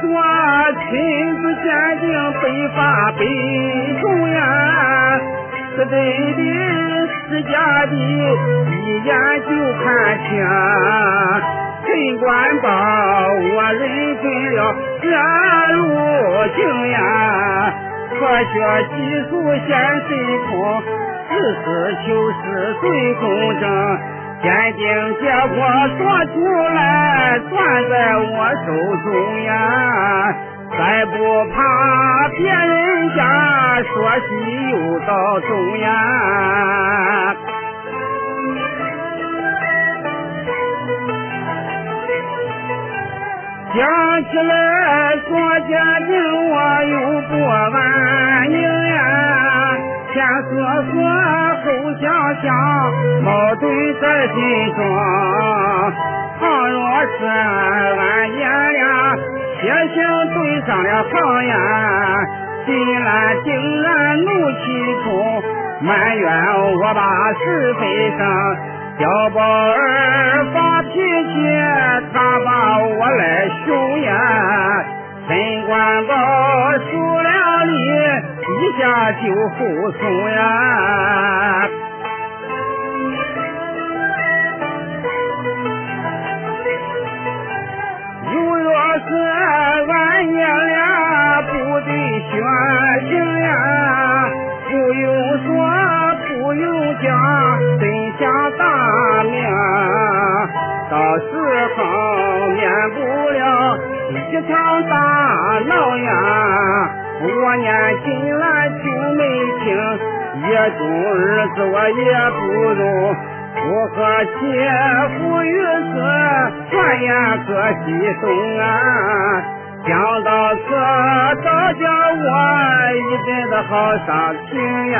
我亲自鉴定百发百中呀，是真的是假的，一眼就看清。陈官宝，我认准了这路径呀。科学技术显神通，实事求是最公正，鉴定结果说出来，攥在我手中呀。再不怕别人家说西又到东呀。讲起来说家庭我又不安宁呀，先说说后想想，矛盾在心中。倘若是俺爷俩血性对上了行呀，心难定然怒气冲，埋怨我把是非生。小宝儿发脾气，他把我来凶呀！陈官宝输了你，一下就服从呀！如若是俺爷俩不得选情呀，不用说，不用讲，真相大明，到时候免不了一场大闹呀！我年轻来就没听，也中日子我也不容，我和气不与死，转眼各西东啊！想到此，倒叫我一阵子好伤心呀！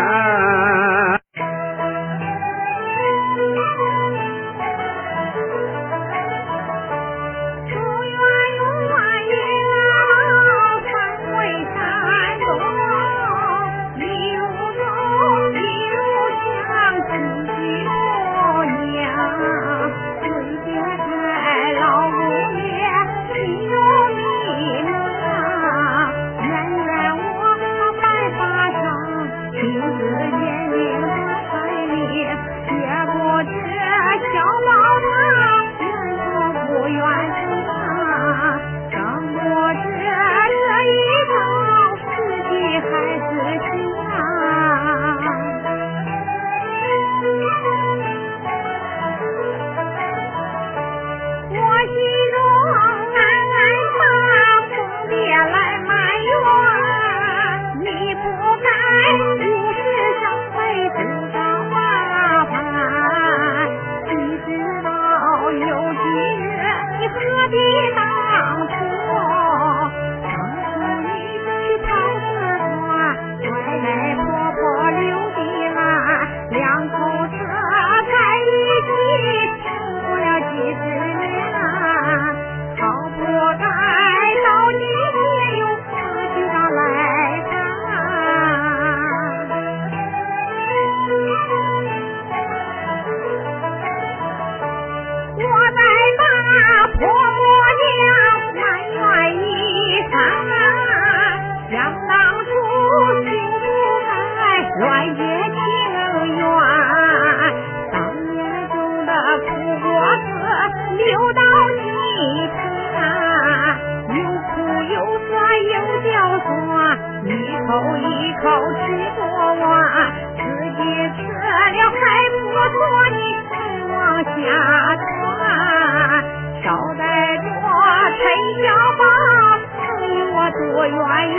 口一口吃不完自己吃了还不多你还往下传少带着陈小宝离我躲远远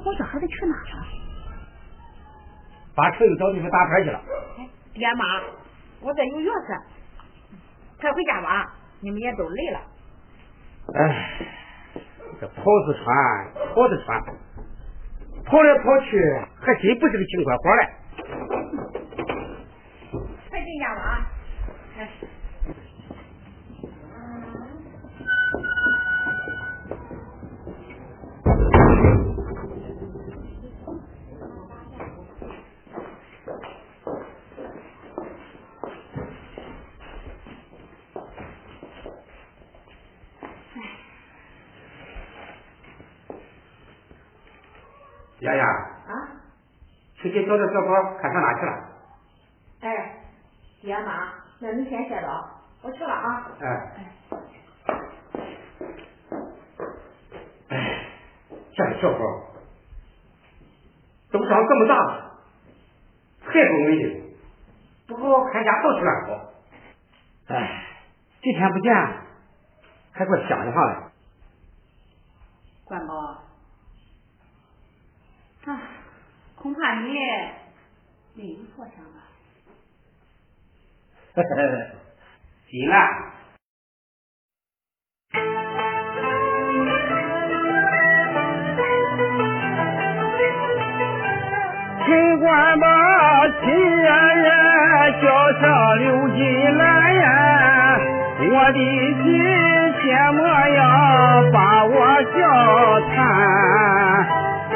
这孩子去哪了？把车又找地方打牌去了。哎，爹妈，我这有钥匙，快回家吧，你们也都累了。哎，这跑着穿，跑着穿，跑来跑去，还真不是个轻快活嘞。去给找找小宝，看上哪去了？哎，爹妈，那你先歇着，我去了啊。哎。哎，这小宝都长这么大了，还不容易了，不好好看家好是乱跑。哎，几天不见，还给我想一下嘞。关宝。啊，恐怕你没有所想吧。呵呵，行啊。尽管把亲人人叫上刘金兰呀，我的心什么样把我笑谈。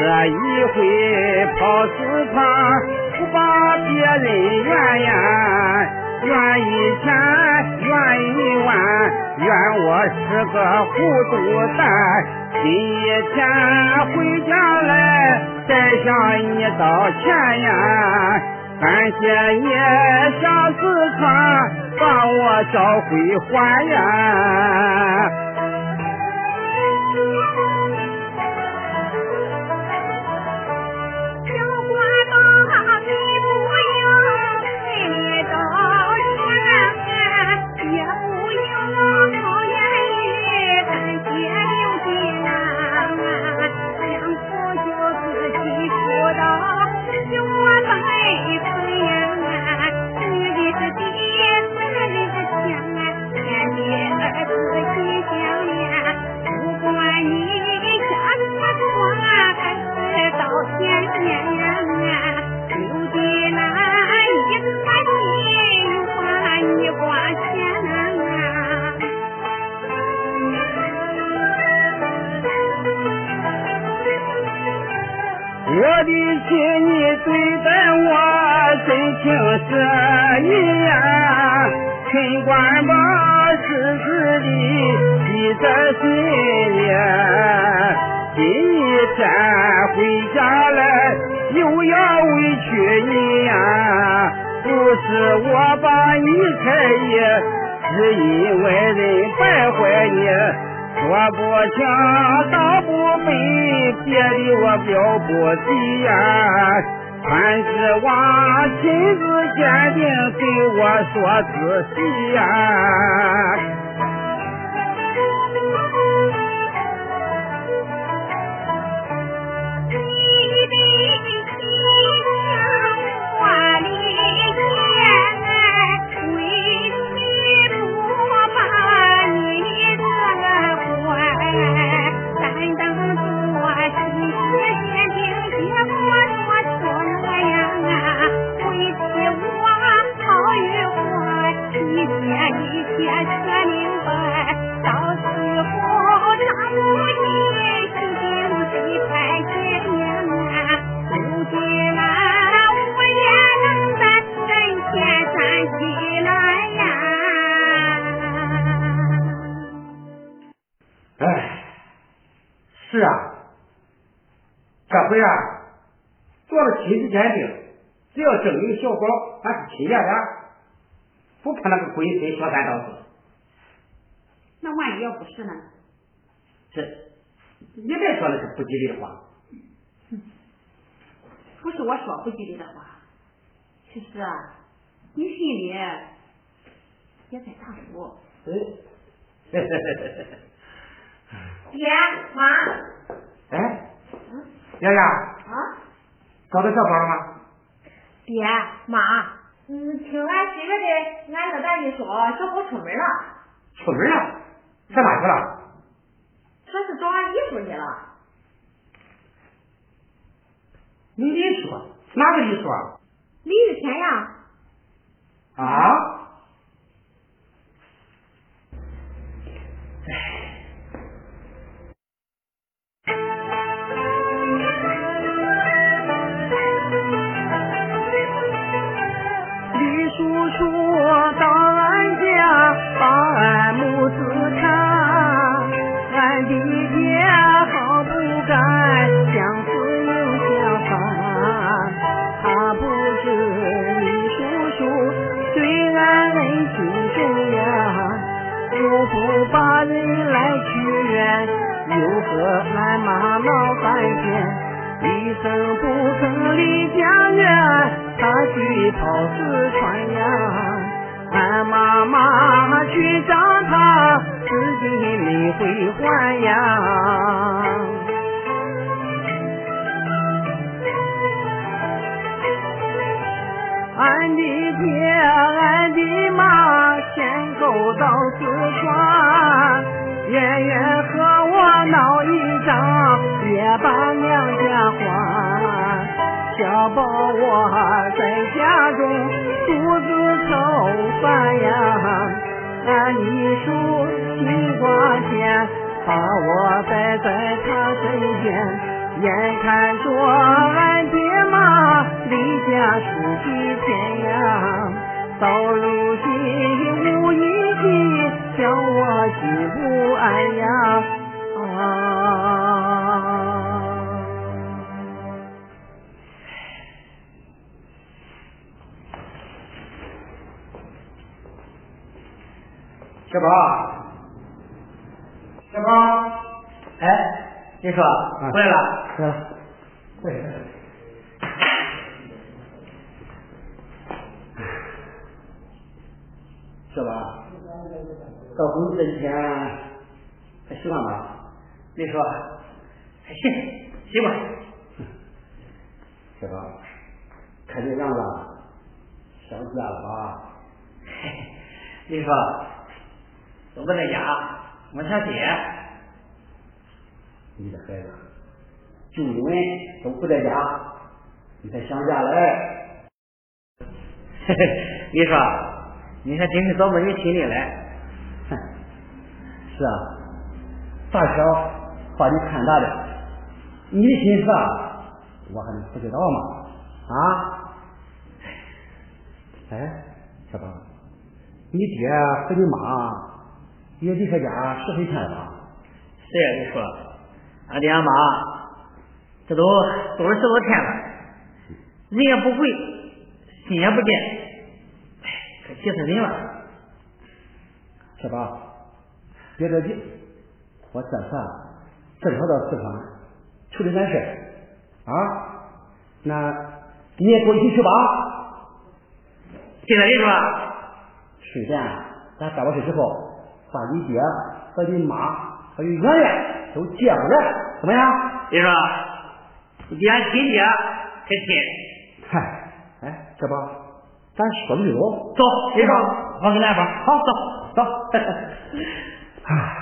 这一回跑四趟，不把别人怨呀，怨一千，怨一万，怨我是个糊涂蛋。今天回家来，再向你道歉呀，感谢你下四川把我找回还呀。真情实意呀，尽管把事实的记在心里。今天回家来又要委屈你呀，不是我把你拆意，是因为人败坏你。说不清道不明，别的我表不提呀。还是我亲自坚定，对我说仔细呀。明白，到时候让我也去当炊事尖兵，谁派爹啊？如今那我也能在阵前站起来呀！哎，是啊，这回啊，做了亲子鉴定，只要证明小宝俺是亲家的，不怕那个龟孙小三捣乱。那万一要不是呢？这你别说了是不吉利的话。不是我说不吉利的话，其实啊，你心里也在打鼓。嗯，爹妈，哎，丫丫，啊，找到小宝了吗？爹妈，嗯，听俺媳妇的，俺跟咱一说，小宝出门了，出门了，上哪去了？说是找俺姨夫去了。你姨叔？哪个姨叔啊？李玉天呀，啊？李哎，你说回来了？来了，回来了。小宝，到工资这几天还习惯吗？你说还行，习惯。小宝，看这样子，想家了吧？嘿嘿，你说我在家，我想爹。你的孩子，就因为都不在家，你才想家嘞。嘿嘿，你说，你还真是找到你心里来。哼，是啊，大小把你看大的，你的心思啊，我还能不知道吗？啊？哎，小宝，你爹和你妈也离开家十几天了吧？是呀，你说，俺爹俺妈，这都走了十多天了，人也不回，心也不见，哎，可急死人了。小宝，别着急，我这次啊正好到四川处理点事。啊，那你也跟我一起去吧。现在你说，顺便咱办完事之后，把你爹和你妈还有圆圆都接过来，怎么样？你说，你俺亲爹可亲。嗨，哎，这不，咱说的就走，走，你说，我给你安排。好，走走。唉。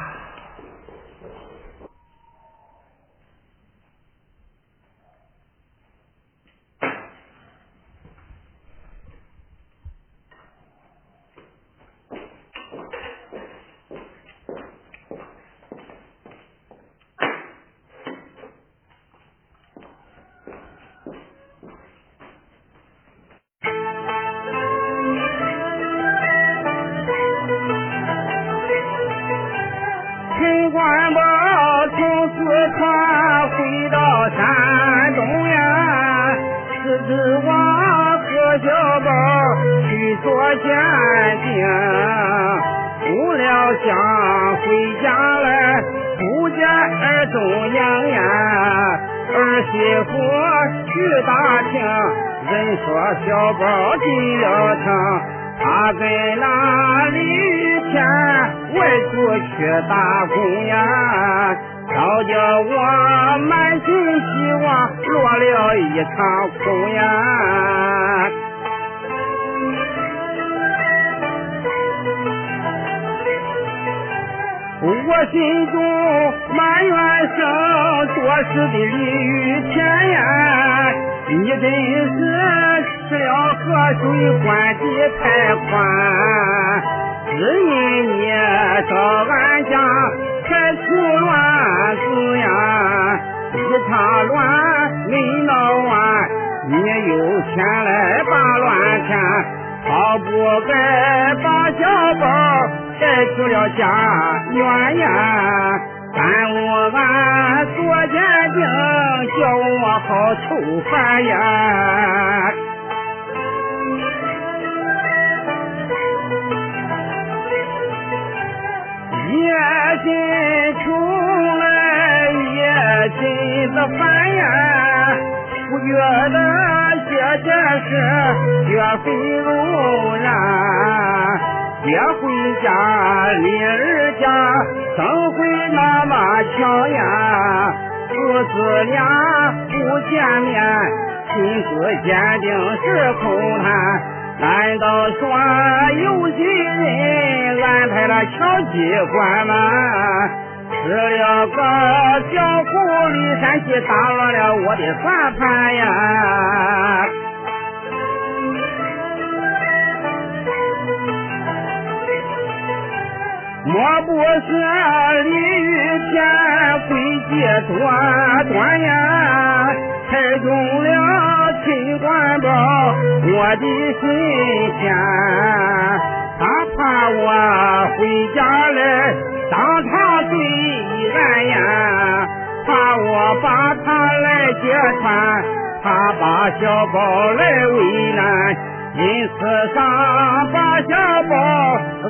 鉴定，不料想回家来，不见儿中娘呀，儿媳妇去打听，人说小宝进了城，他在那里前。外出去打工呀，早叫我满心希望落了一场空呀。我心中埋怨声多事的李雨田呀，你真是吃了河水关的太宽，只因你到俺家开出乱子呀，一场乱没闹完，你又前来把乱添，好不该把小宝。带去了家园呀，耽误俺做鉴定，叫我好愁烦呀。夜心穷来，夜心的烦呀，不觉得这件事绝非偶然。爹回家，女儿家，怎会那么巧呀？父子俩不见面，心思坚定是空谈。难道说有心人安排了巧机关吗？吃了个小狐狸山去打乱了我的算盘呀！莫不是李玉田诡计多端呀，猜中了秦官宝我的心弦。他怕我回家来当场对俺呀，怕我把他来揭穿，怕把小宝来为难。因此上把小宝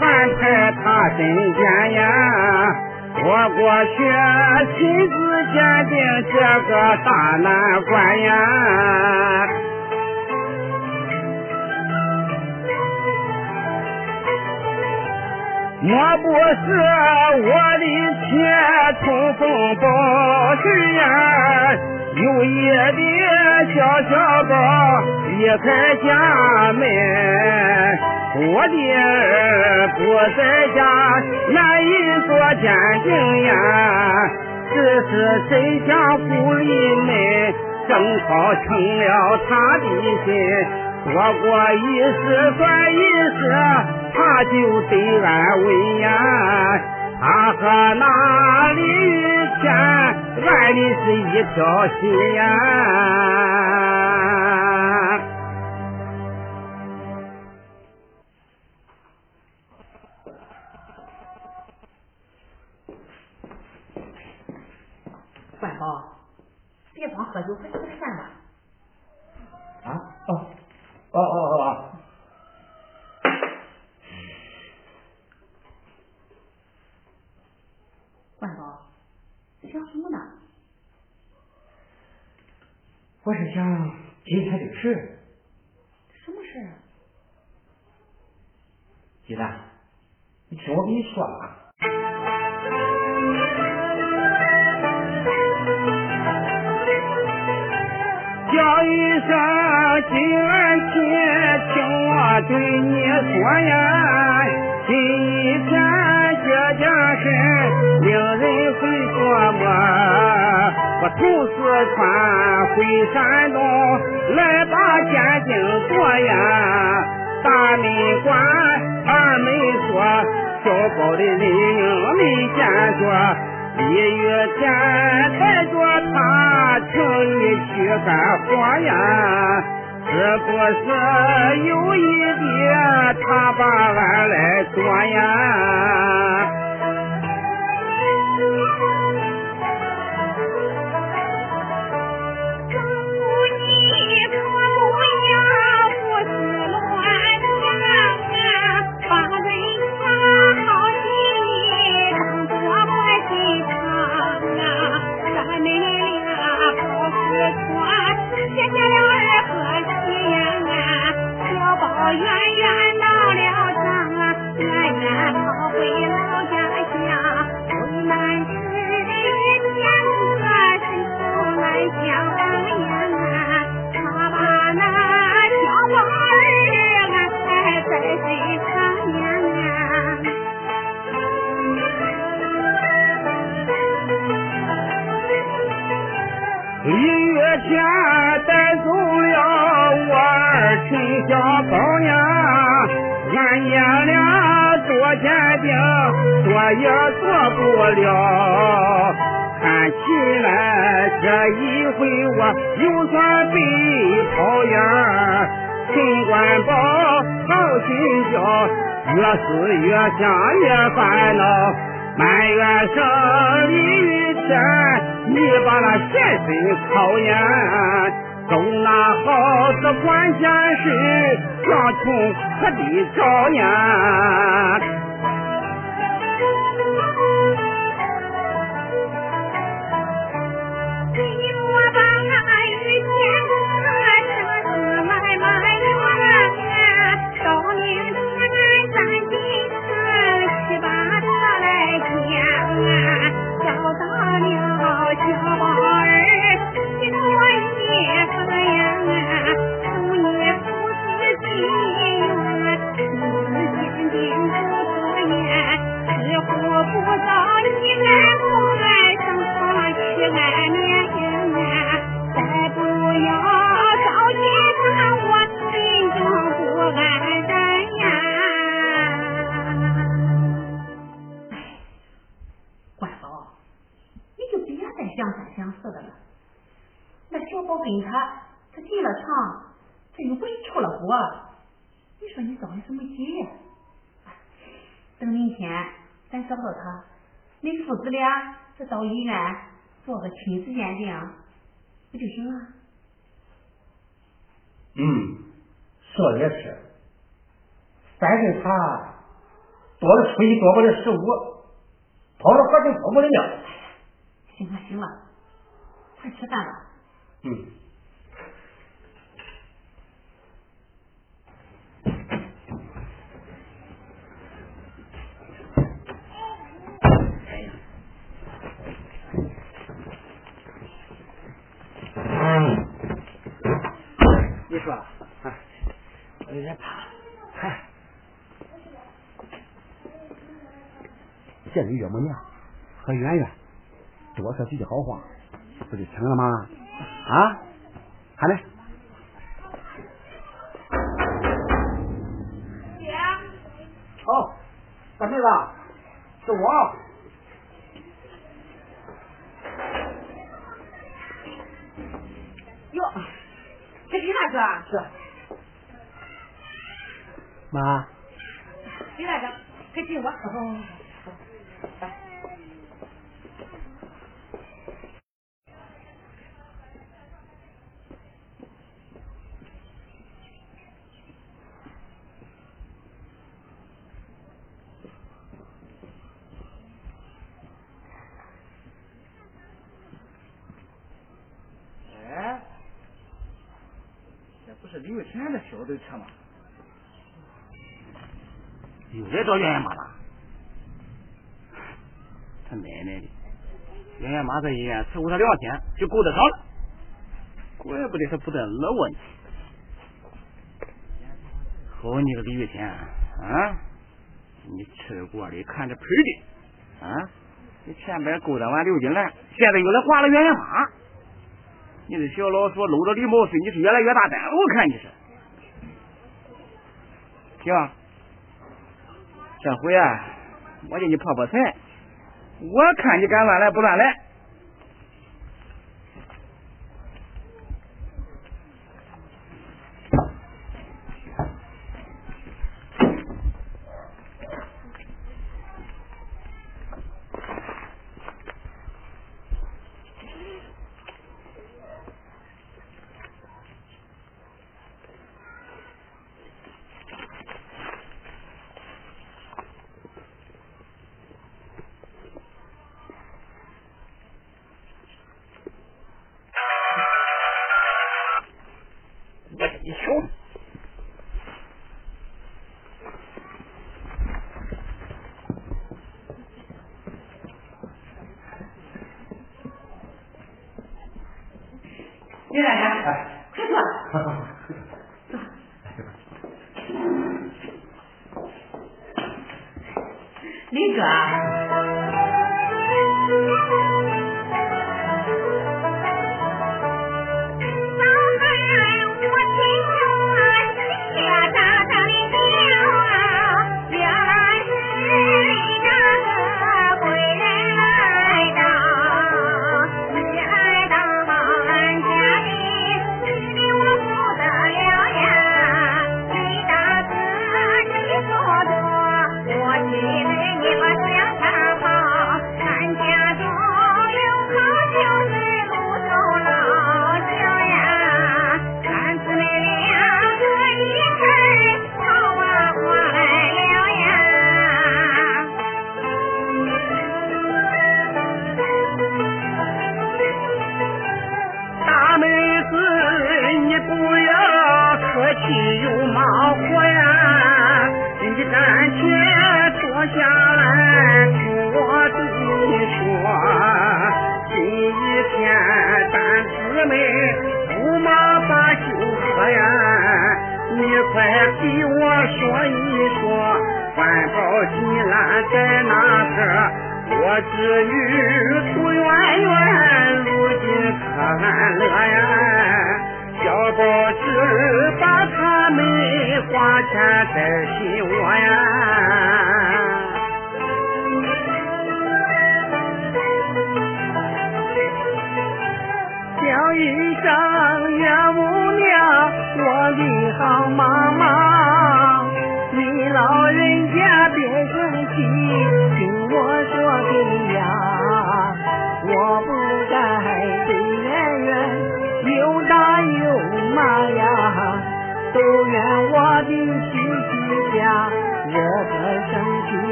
安排他身边呀，我过去亲自鉴定这个大难关呀。莫不是我的钱通风报信呀？有一的小小宝离开家门，我的儿不在家，难以做鉴定呀。只是谁想鼓励们，正好成了他的心。说过一时算一时，他就得安稳呀。他和那李玉田爱的是一条心呀。万宝，别光喝酒，快吃点饭吧。啊？哦，哦哦哦。万宝，想什么呢？我想今天的事。什么事？鸡蛋，你听我跟你说啊。叫一声金安姐，听我对你说呀，今一天这件事令人会琢磨。我从四川回山东，来把鉴定做呀。大门关二没锁，小宝的人没见着。李玉田带着他请你去干活呀，是不是有意爹他把俺来捉呀？定，做也做不了。看起来这一回我又算被讨厌，陈官宝好心焦，越思越想越烦恼，埋怨上李雨天。你把那先生讨厌，都拿好这管闲事，让穷可得着呢。俩再到医院做个亲子鉴定，不就行了？嗯，说的也是，反正他多了初一，多不了十五，跑了活就跑不了了。行了行了，快吃饭吧。嗯。你说，我有点怕。嗨，见你岳母娘和圆圆，多说几句好话，不就成了吗？啊，还没。姐。哦，大妹子，是我。这李大哥。是。妈。李大哥，快进屋。来。李玉田的小的车吗？又来找圆圆妈了。他奶奶的，圆圆妈在医院伺候他两天就够得上了，怪不得他不得乐我呢。好你个李玉田啊！你吃过的看着盆的啊！你前边勾搭完刘金兰，现在又来划了圆圆妈。你这小老鼠搂着李茂顺，你是越来越大胆，我看你是。行，这回啊，我叫你破破财，我看你敢乱来不乱来。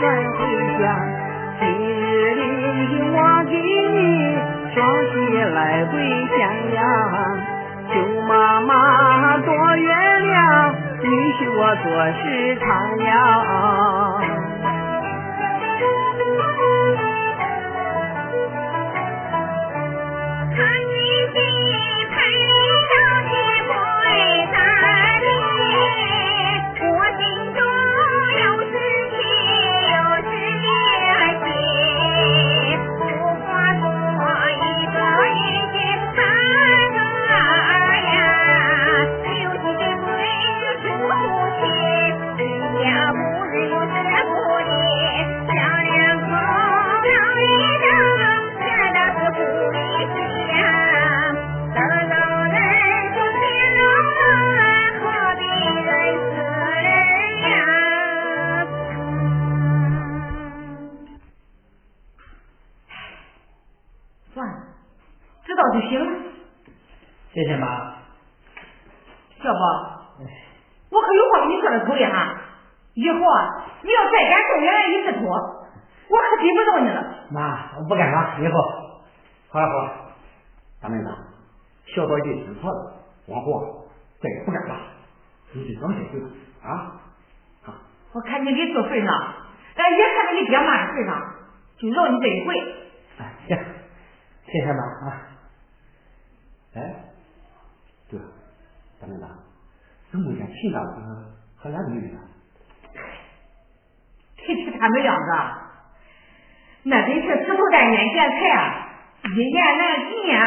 转回家，今日里我给你。双膝来回相呀，求妈妈多原谅，允许我做事长呀。谢谢妈。小宝，我可有话跟你说的口里哈，以后啊，你要再敢动原来一次拖，我可逮不着你了。妈，我不敢了，以后好了好了，大妹子，小宝已经知错了，往后再也不敢了，你就装下去了啊。好，我看你给做份上，哎，也看在你爹妈的份上，就饶你这一回。哎，行，谢谢妈啊。哎。对，大妹子，怎么见秦大哥和俺妹妹呢？提起他们两个，那真是石头蛋眼见菜啊，一言难尽啊。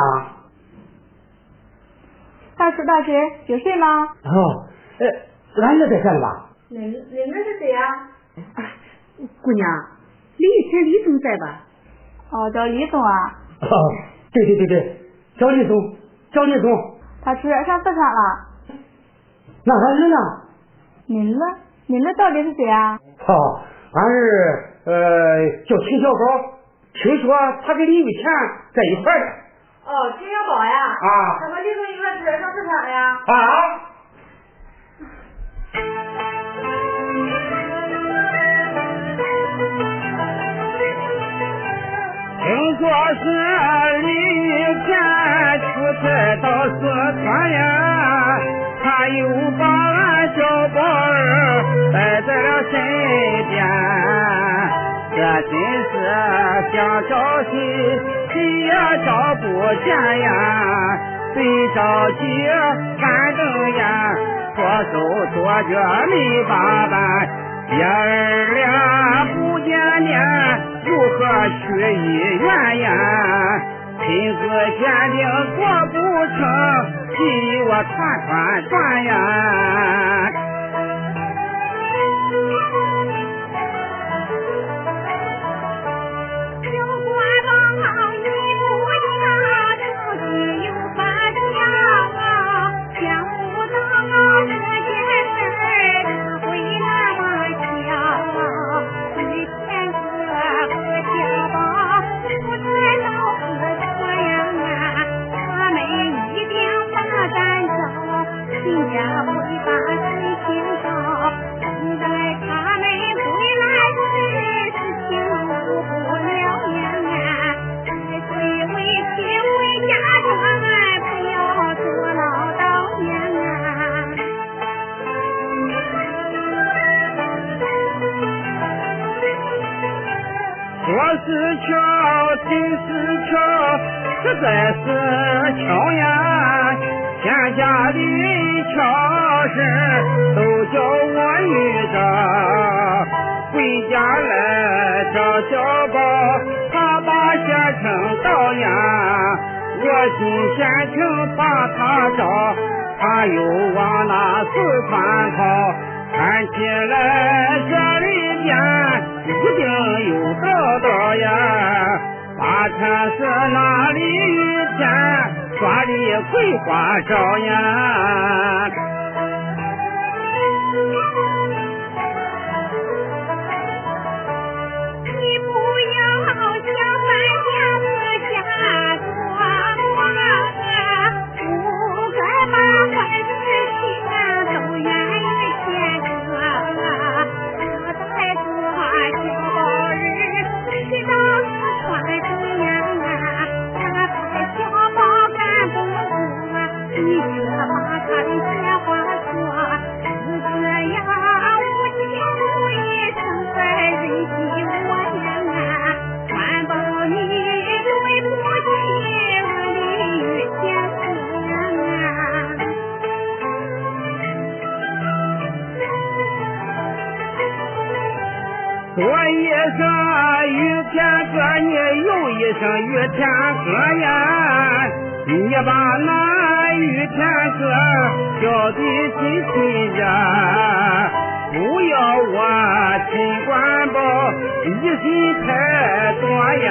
姑娘，大叔大婶有事吗？哦，呃，俺儿在这里吧？你你们是谁呀？姑娘，李玉田李总在吧？哦，叫李总啊。哦，对对对对，叫李总，叫李总。他出远上四川了。那俺儿呢？您呢？您呢到底是谁啊？哦，俺是呃叫秦小宝，听说他跟李玉田在一块儿的。哦，金元宝呀。啊。他和李总一块出远上市场了呀。啊。听说是李玉田出差到四川呀，他又把俺小宝儿带在了身边，这真是想找谁谁也找不见呀，谁着急干瞪眼，左手左脚没把办，爷儿俩不见面。如何去医院呀？亲子鉴定做不成，急我团团转呀！说是巧，真是巧，实在是巧呀！天下的巧事都叫我遇着。回家来找小宝，他把县城到呀，我进县城把他找，他又往那四川跑。看起来这里一定有道道呀，八千是哪里雨天抓的桂花招呀。一声雨天哥，你又一声雨天哥呀！你把那雨天哥叫的亲亲热，不要我陈官保疑心太多呀！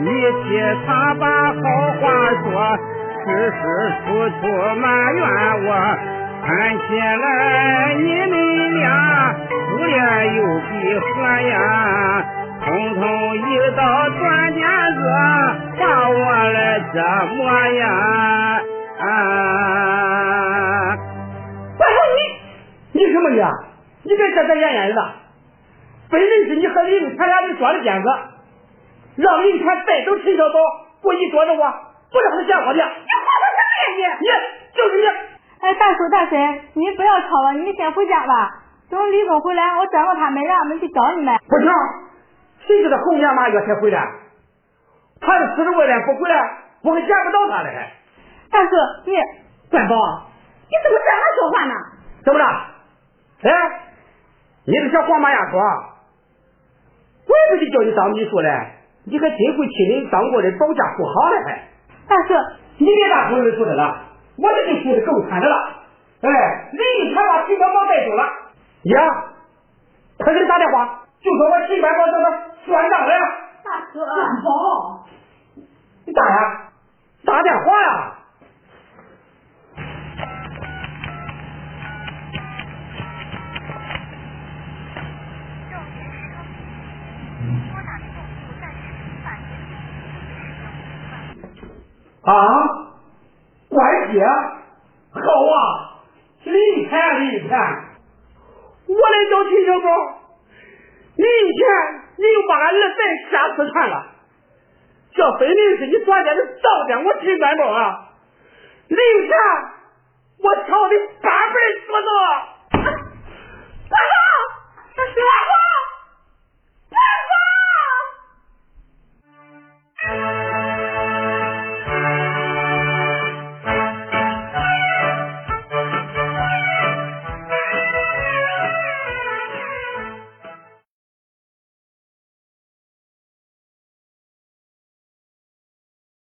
你替他把好话说，时时处处埋怨我。看起来你们俩初恋又闭合呀，通通一道断点子，把我来折磨呀！啊！我说你，你什么你？你别遮遮掩掩的，本人是你和林玉田俩人装的辫子，让林玉田带走陈小宝，故意躲着我，不让他见我的。你话说什么呀你？你就是你。哎，大叔大婶，你不要吵了，你先回家吧。等李总回来，我转告他们，让他们去找你们。不行，谁知道后年马月才回来？他是四十外边不回来，我还见不到他嘞。大叔，你官宝，你怎么这样说话呢？怎么了？哎，你是小黄马丫头？我也不去叫你当秘书嘞。你还真会替人当过的保驾护航了还？大哥，你别大口人说的了，我这就说的够惨的了。哎，人一钱把秦官宝带走了，呀，快给你打电话，就说我秦官宝叫他算账了。大哥，好，你打呀，打电话呀。啊，关姐好啊，零钱零钱，我来找秦小宝，零钱你又把俺儿子下四川了，这分明是你昨天的糟践我秦三宝啊！零钱我操你八辈子不多，大哥，大哥。